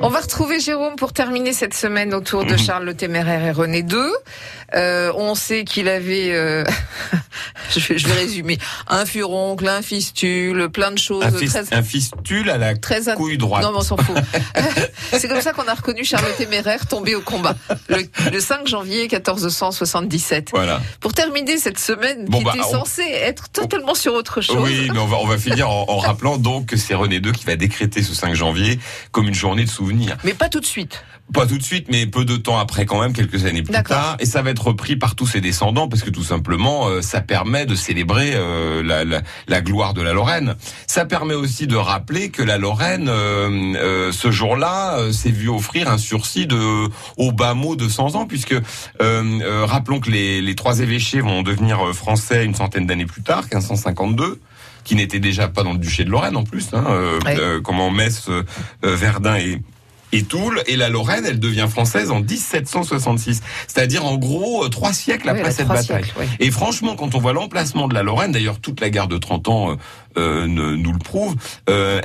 On va retrouver Jérôme pour terminer cette semaine autour de Charles le Téméraire et René II. Euh, on sait qu'il avait, euh, je, vais, je, vais, résumer, un furoncle, un fistule, plein de choses. Un, fist, très, un fistule à la très couille droite. Non, mais on s'en fout. C'est comme ça qu'on a reconnu Charles le Téméraire tombé au combat le, le 5 janvier 1477. Voilà. Pour terminer cette semaine bon, qui bah, était on... censée être totalement sur autre chose. Oui, mais on va, on va finir en, en rappelant donc que c'est René II qui va décréter ce 5 janvier comme une journée de souvenir mais pas tout de suite. Pas tout de suite, mais peu de temps après quand même, quelques années plus tard. Et ça va être repris par tous ses descendants parce que tout simplement, euh, ça permet de célébrer euh, la, la, la, gloire de la Lorraine. Ça permet aussi de rappeler que la Lorraine, euh, ce jour-là, s'est vue offrir un sursis de au bas mot de 100 ans, puisque rappelons que les, les trois évêchés vont devenir français une centaine d'années plus tard, 1552 qui n'était déjà pas dans le duché de Lorraine en plus, hein, euh, comment Metz, Verdun et et Toul. Et la Lorraine, elle devient française en 1766. C'est-à-dire, en gros, euh, trois siècles après cette bataille. Siècles, oui. Et franchement, quand on voit l'emplacement de la Lorraine, d'ailleurs, toute la guerre de 30 ans euh, nous le prouve, euh,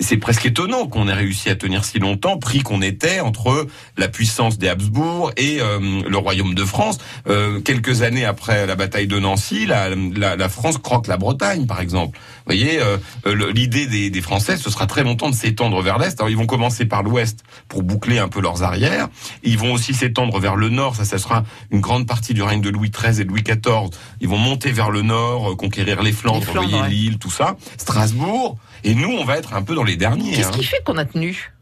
c'est presque étonnant qu'on ait réussi à tenir si longtemps, pris qu'on était entre la puissance des Habsbourg et euh, le royaume de France. quelques années après la bataille de Nancy, la, la, la France croque la Bretagne, par exemple. Vous voyez, l'idée des, des Français, ce sera très longtemps de s'étendre vers l'Est. Alors, ils vont commencer par l'Ouest pour boucler un peu leurs arrières. Ils vont aussi s'étendre vers le nord. Ça, ça sera une grande partie du règne de Louis XIII et de Louis XIV. Ils vont monter vers le nord, conquérir les Flandres, les Flandres ouais. l'île, tout ça. Strasbourg. Et nous, on va être un peu dans les derniers. Qu'est-ce hein. qui fait qu'on a tenu?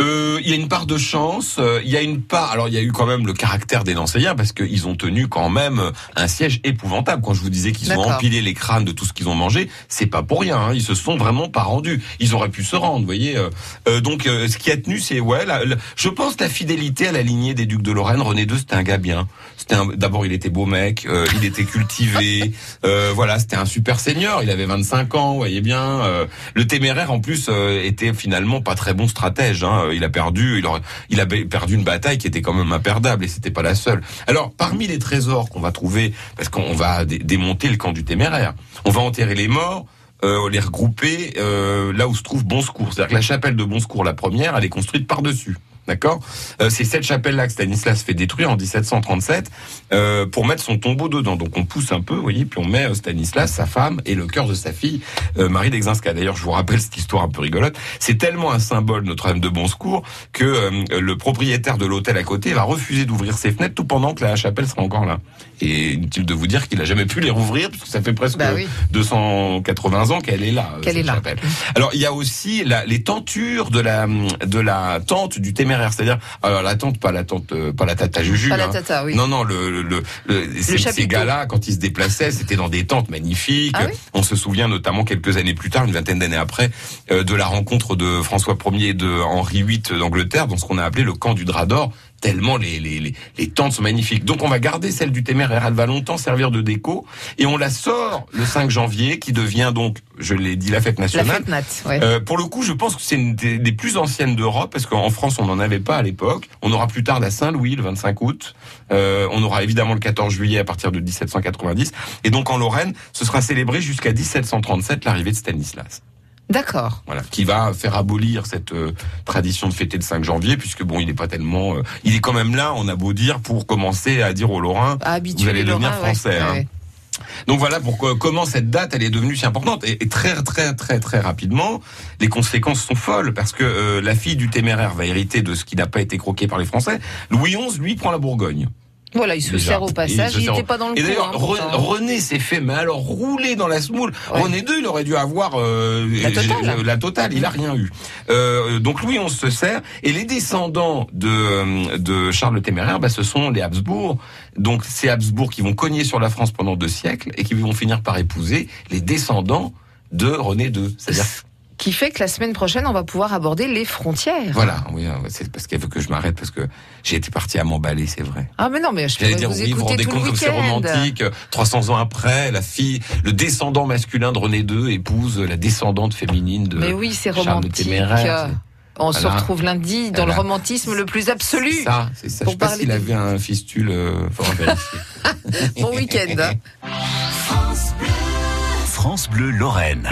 Euh, il y a une part de chance, euh, il y a une part. Alors il y a eu quand même le caractère des Nancéiens parce qu'ils ont tenu quand même un siège épouvantable. Quand je vous disais qu'ils ont empilé les crânes de tout ce qu'ils ont mangé, c'est pas pour rien. Hein. Ils se sont vraiment pas rendus. Ils auraient pu se rendre, vous voyez. Euh, donc ce qui a tenu, c'est ouais. La, la, je pense la fidélité à la lignée des ducs de Lorraine. René II, c'était un gars bien. C'était d'abord il était beau mec, il était cultivé. voilà, c'était un super seigneur. Il avait 25 ans, vous voyez bien. le téméraire en plus était finalement pas très bon stratège. Hein il a perdu, il, a perdu une bataille qui était quand même imperdable et c'était pas la seule. Alors, parmi les trésors qu'on va trouver, parce qu'on va dé démonter le camp du téméraire, on va enterrer les morts, euh, les regrouper euh, là où se trouve Bon Secours. C'est-à-dire que la chapelle de Bon Secours, la première, elle est construite par-dessus. D'accord euh, C'est cette chapelle-là que Stanislas fait détruire en 1737 euh, pour mettre son tombeau dedans. Donc on pousse un peu, vous voyez, puis on met euh, Stanislas, sa femme et le cœur de sa fille, euh, Marie d'Exinska. D'ailleurs, je vous rappelle cette histoire un peu rigolote. C'est tellement un symbole Notre-Dame de Bon Secours que le propriétaire de l'hôtel à côté va refuser d'ouvrir ses fenêtres tout pendant que la chapelle sera encore là. Et inutile de vous dire qu'il a jamais pu les rouvrir puisque ça fait presque bah oui. 280 ans qu'elle est là. Qu'elle est là. Chapelle. Alors il y a aussi la, les tentures de la de la tente du téméraire c'est-à-dire alors la tante pas la tante euh, pas la tata Juju pas la hein. tata, oui. non non le, le, le, le ces, ces gars-là quand ils se déplaçaient c'était dans des tentes magnifiques ah oui on se souvient notamment quelques années plus tard une vingtaine d'années après euh, de la rencontre de François Ier et de Henri VIII d'Angleterre dans ce qu'on a appelé le camp du drap d'or tellement les, les, les, les, tentes sont magnifiques. Donc on va garder celle du téméraire, elle va longtemps servir de déco, et on la sort le 5 janvier, qui devient donc, je l'ai dit, la fête nationale. La fête nat, ouais. euh, pour le coup, je pense que c'est une des, des, plus anciennes d'Europe, parce qu'en France, on n'en avait pas à l'époque. On aura plus tard la Saint-Louis, le 25 août. Euh, on aura évidemment le 14 juillet à partir de 1790. Et donc en Lorraine, ce sera célébré jusqu'à 1737, l'arrivée de Stanislas. D'accord. Voilà, qui va faire abolir cette euh, tradition de fêter le 5 janvier, puisque bon, il n'est pas tellement, euh, il est quand même là. On a beau dire pour commencer à dire aux Lorrains, vous allez devenir Lorrains, français. Ouais, hein. ouais. Donc voilà pourquoi comment cette date elle est devenue si importante et, et très très très très rapidement les conséquences sont folles parce que euh, la fille du téméraire va hériter de ce qui n'a pas été croqué par les Français. Louis XI lui prend la Bourgogne. Voilà, il se Déjà. sert au passage, il n'était pas dans le Et d'ailleurs, hein. René s'est fait, mais alors rouler dans la semoule. Ouais. René II, il aurait dû avoir euh, La totale. la totale. Il a rien eu. Euh, donc Louis on se sert. Et les descendants de de Charles le Téméraire, bah, ce sont les Habsbourg. Donc ces Habsbourg qui vont cogner sur la France pendant deux siècles et qui vont finir par épouser les descendants de René II. C'est-à-dire Qui fait que la semaine prochaine, on va pouvoir aborder les frontières. voilà, oui, euh, c'est parce qu'elle veut que je m'arrête parce que j'ai été parti à m'emballer, c'est vrai. Ah, mais non, mais je J'allais dire, vous oui, vous rendez compte comme c'est romantique. euh, 300 ans après, la fille, le descendant masculin de René II épouse la descendante féminine de Mais oui, c'est romantique. Téméraire. On se retrouve lundi dans Voilà. le romantisme le plus absolu. C'est ça, c'est ça. Pour Je sais pas s'il de- avait un fistule, euh, vérifier. Bon week-end. hein. France Bleu Lorraine.